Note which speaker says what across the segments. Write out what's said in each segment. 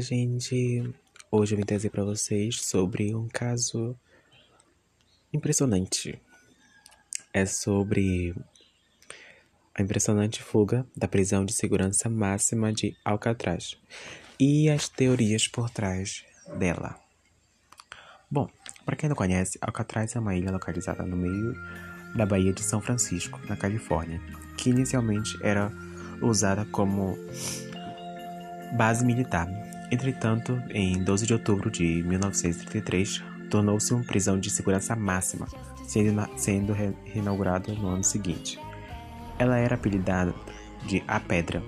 Speaker 1: Gente! Hoje eu vim trazer para vocês sobre um caso impressionante. É sobre a impressionante fuga da prisão de segurança máxima de Alcatraz e as teorias por trás dela. Bom, para quem não conhece, Alcatraz é uma ilha localizada no meio da Baía de São Francisco, na Califórnia, que inicialmente era usada como base militar. Entretanto, em 12 de outubro de 1933, tornou-se uma prisão de segurança máxima, sendo, sendo reinaugurada no ano seguinte. Ela era apelidada de A Pedra.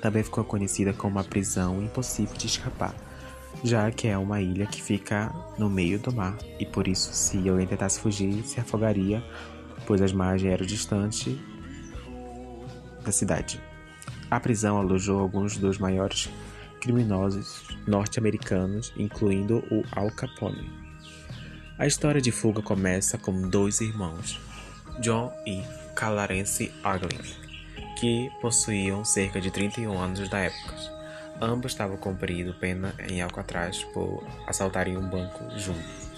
Speaker 1: Também ficou conhecida como uma prisão impossível de escapar, já que é uma ilha que fica no meio do mar e por isso, se alguém tentasse fugir, se afogaria, pois as margens eram distantes da cidade. A prisão alojou alguns dos maiores criminosos norte-americanos, incluindo o Al Capone. A história de fuga começa com dois irmãos, John e Clarence Arglin, que possuíam cerca de 31 anos da época. Ambos estavam cumprindo pena em Alcatraz por assaltarem um banco juntos.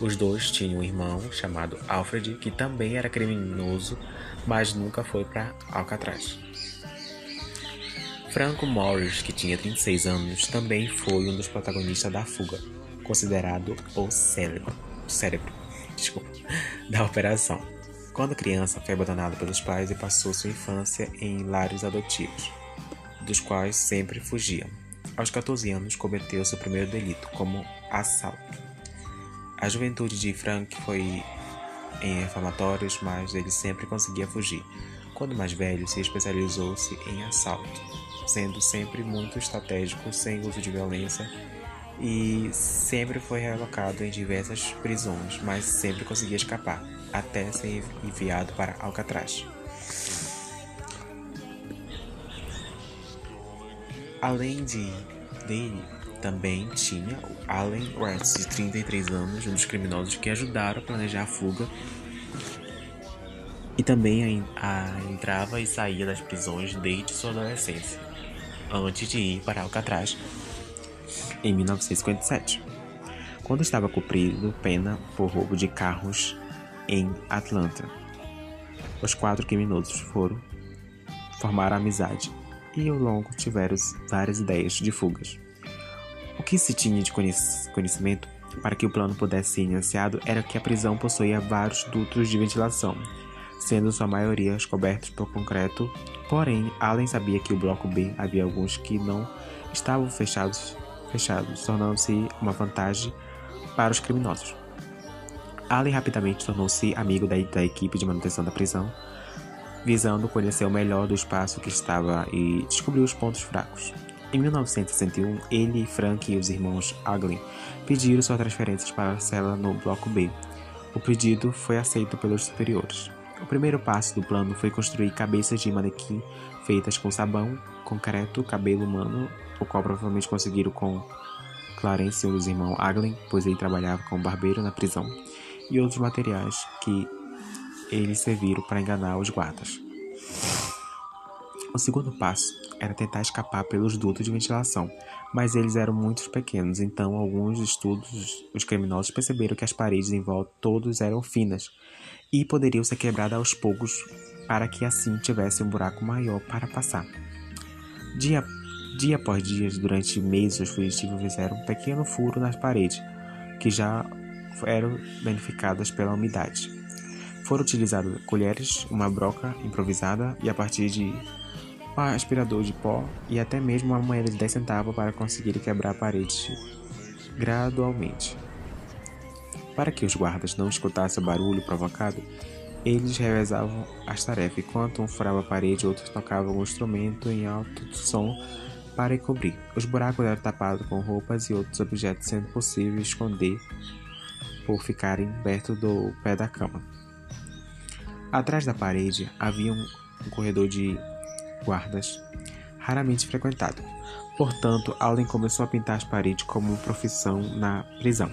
Speaker 1: Os dois tinham um irmão chamado Alfred, que também era criminoso, mas nunca foi para Alcatraz. Franco Morris, que tinha 36 anos, também foi um dos protagonistas da fuga, considerado o cérebro, cérebro desculpa, da operação. Quando criança, foi abandonado pelos pais e passou sua infância em lares adotivos, dos quais sempre fugia. Aos 14 anos, cometeu seu primeiro delito, como assalto. A juventude de Frank foi em reformatórios, mas ele sempre conseguia fugir. Quando mais velho, se especializou-se em assalto sendo sempre muito estratégico, sem uso de violência e sempre foi relocado em diversas prisões, mas sempre conseguia escapar, até ser enviado para Alcatraz. Além de dele, também tinha Allen West, de 33 anos, um dos criminosos que ajudaram a planejar a fuga também a, a entrava e saía das prisões desde sua adolescência antes de ir para Alcatraz em 1957, quando estava cumprindo pena por roubo de carros em Atlanta. Os quatro criminosos foram formar amizade e ao longo tiveram várias ideias de fugas. O que se tinha de conhecimento para que o plano pudesse ser iniciado era que a prisão possuía vários dutos de ventilação, sendo sua maioria cobertos por concreto Porém, Allen sabia que o bloco B havia alguns que não estavam fechados, fechados tornando-se uma vantagem para os criminosos. Allen rapidamente tornou-se amigo da, da equipe de manutenção da prisão, visando conhecer o melhor do espaço que estava e descobrir os pontos fracos. Em 1961, ele, Frank e os irmãos Aglin pediram suas transferências para a cela no bloco B. O pedido foi aceito pelos superiores. O primeiro passo do plano foi construir cabeças de manequim feitas com sabão, concreto, cabelo humano, o qual provavelmente conseguiram com Clarence e os irmãos Aglin, pois ele trabalhava como barbeiro na prisão, e outros materiais que eles serviram para enganar os guardas. O segundo passo era tentar escapar pelos dutos de ventilação, mas eles eram muito pequenos, então alguns estudos, os criminosos perceberam que as paredes em volta todos eram finas e poderiam ser quebradas aos poucos para que assim tivesse um buraco maior para passar. Dia, dia após dia, durante meses, os fugitivos fizeram um pequeno furo nas paredes, que já eram danificadas pela umidade. Foram utilizadas colheres, uma broca improvisada e a partir de um aspirador de pó e até mesmo uma moeda de 10 centavos para conseguir quebrar a parede gradualmente. Para que os guardas não escutassem o barulho provocado, eles revezavam as tarefas. Enquanto um furava a parede, outros tocavam um instrumento em alto som para encobrir. Os buracos eram tapados com roupas e outros objetos, sendo possível esconder por ficarem perto do pé da cama. Atrás da parede havia um, um corredor de guardas, raramente frequentado. Portanto, Allen começou a pintar as paredes como profissão na prisão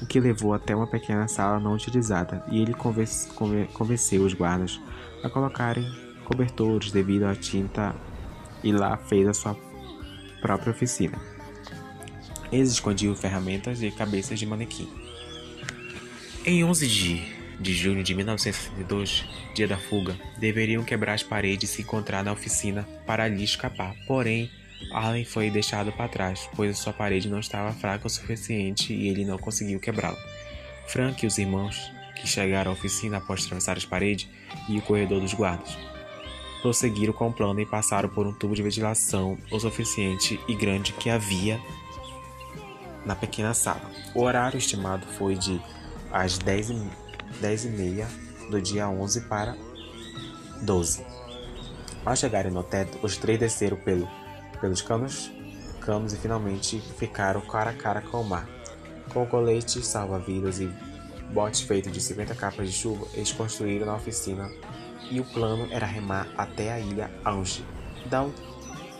Speaker 1: o que levou até uma pequena sala não utilizada, e ele convenceu os guardas a colocarem cobertores devido à tinta e lá fez a sua própria oficina. Eles escondiam ferramentas e cabeças de manequim. Em 11 de, de junho de 1962, dia da fuga, deveriam quebrar as paredes e se encontrar na oficina para ali escapar. Porém, Allen foi deixado para trás, pois sua parede não estava fraca o suficiente e ele não conseguiu quebrá-la. Frank e os irmãos, que chegaram à oficina após atravessar as paredes e o corredor dos guardas, prosseguiram com o plano e passaram por um tubo de ventilação o suficiente e grande que havia na pequena sala. O horário estimado foi de às 10 e, 10 e meia do dia 11 para 12. Ao chegarem no teto, os três desceram pelo, pelos canos, canos e finalmente ficaram cara a cara com o mar. Com coletes salva-vidas e botes feitos de 50 capas de chuva, eles construíram na oficina e o plano era remar até a ilha Ange. Dá um,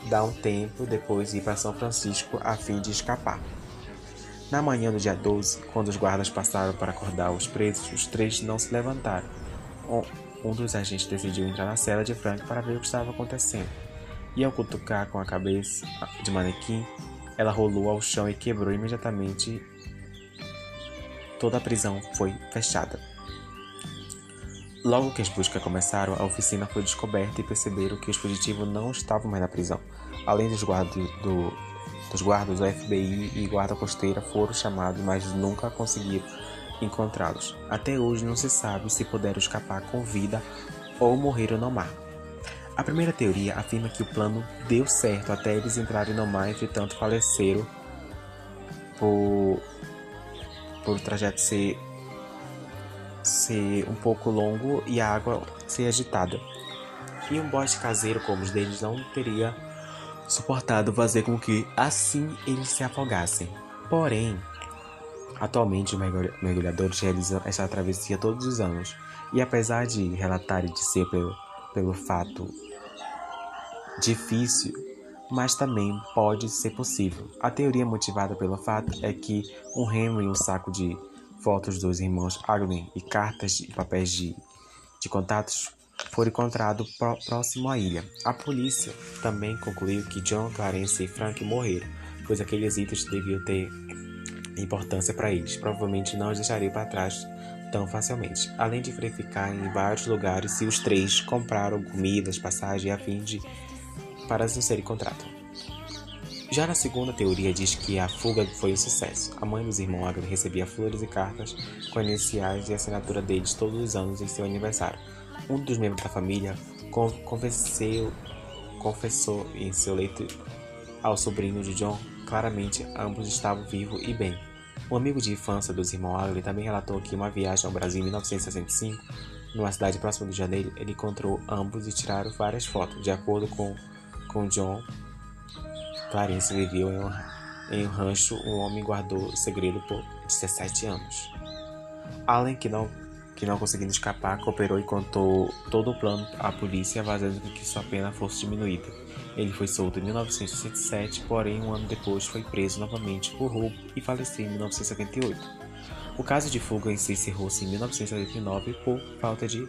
Speaker 1: dá um tempo depois ir para São Francisco a fim de escapar. Na manhã do dia 12, quando os guardas passaram para acordar os presos, os três não se levantaram. Um dos agentes decidiu entrar na cela de Frank para ver o que estava acontecendo. E ao cutucar com a cabeça de manequim, ela rolou ao chão e quebrou imediatamente. Toda a prisão foi fechada. Logo que as buscas começaram, a oficina foi descoberta e perceberam que os fugitivos não estavam mais na prisão. Além dos guardas do, os guardas do FBI e guarda costeira foram chamados, mas nunca conseguiram encontrá-los. Até hoje não se sabe se puderam escapar com vida ou morreram no mar. A primeira teoria afirma que o plano deu certo até eles entrarem no mar, entretanto faleceram por, por o trajeto ser, ser um pouco longo e a água ser agitada. E um bote caseiro como os deles não teria suportado fazer com que assim eles se afogassem. Porém, atualmente os mergulhadores realizam essa travessia todos os anos, e apesar de relatarem de ser pelo, pelo fato difícil, mas também pode ser possível. A teoria motivada pelo fato é que um remo e um saco de fotos dos irmãos Agnew e cartas e papéis de, de contatos foram encontrados próximo à ilha. A polícia também concluiu que John, Clarence e Frank morreram, pois aqueles itens deviam ter importância para eles. Provavelmente não os deixariam para trás tão facilmente. Além de verificar em vários lugares se os três compraram comidas, passagens a fim de para não ser encontrados. Já na segunda teoria diz que a fuga foi um sucesso. A mãe dos irmãos Agnew recebia flores e cartas com iniciais e assinatura deles todos os anos em seu aniversário. Um dos membros da família confessou, em seu leito ao sobrinho de John claramente ambos estavam vivos e bem. Um amigo de infância dos irmãos Agli também relatou que uma viagem ao Brasil em 1965, numa cidade próxima de Janeiro, ele encontrou ambos e tiraram várias fotos. De acordo com, com John, Clarence viveu em um, em um rancho, um homem guardou o segredo por 17 anos. Allen, que não que não conseguindo escapar, cooperou e contou todo o plano à polícia, fazendo que sua pena fosse diminuída. Ele foi solto em 1967, porém um ano depois foi preso novamente por roubo e faleceu em 1978. O caso de fuga em si encerrou-se em 1989 por falta de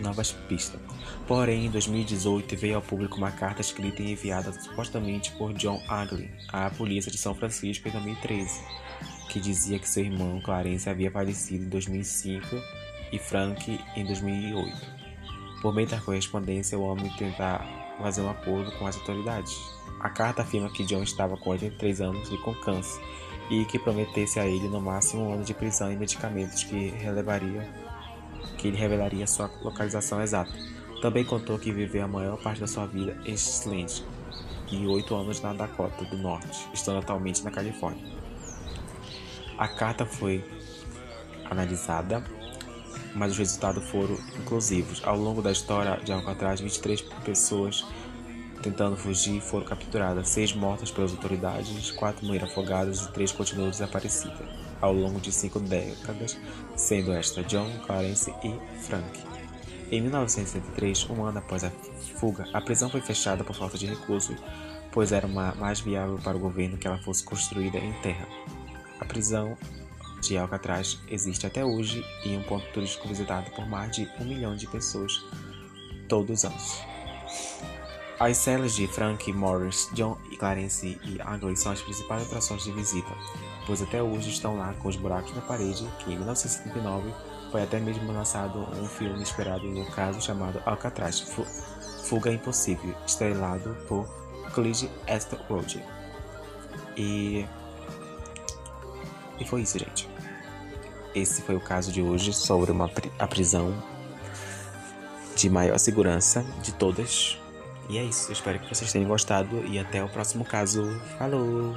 Speaker 1: novas pistas. Porém, em 2018 veio ao público uma carta escrita e enviada supostamente por John Aglin à polícia de São Francisco em 2013 que dizia que seu irmão Clarence havia falecido em 2005 e Frank em 2008. Por meio da correspondência, o homem tentar fazer um acordo com as autoridades. A carta afirma que John estava com 83 anos e com câncer e que prometesse a ele no máximo um ano de prisão e medicamentos que que ele revelaria sua localização exata. Também contou que viveu a maior parte da sua vida em Slade e oito anos na Dakota do Norte, estando atualmente na Califórnia. A carta foi analisada, mas os resultados foram inclusivos. Ao longo da história de Alcatraz, 23 pessoas tentando fugir foram capturadas, seis mortas pelas autoridades, quatro morreram afogadas e três continuam desaparecidas ao longo de cinco décadas, sendo esta John, Clarence e Frank. Em 1963, um ano após a fuga, a prisão foi fechada por falta de recursos, pois era mais viável para o governo que ela fosse construída em terra. A prisão de Alcatraz existe até hoje e é um ponto turístico visitado por mais de um milhão de pessoas todos os anos. As celas de Frank, Morris, John e Clarence e Agley são as principais atrações de visita, pois até hoje estão lá com os buracos na parede que em 1979 foi até mesmo lançado um filme esperado no caso chamado Alcatraz, Fuga Impossível, estrelado por Clint Eastwood. E... e foi isso, gente. Esse foi o caso de hoje sobre uma, a prisão de maior segurança de todas e é isso, espero que vocês tenham gostado e até o próximo caso. Falou!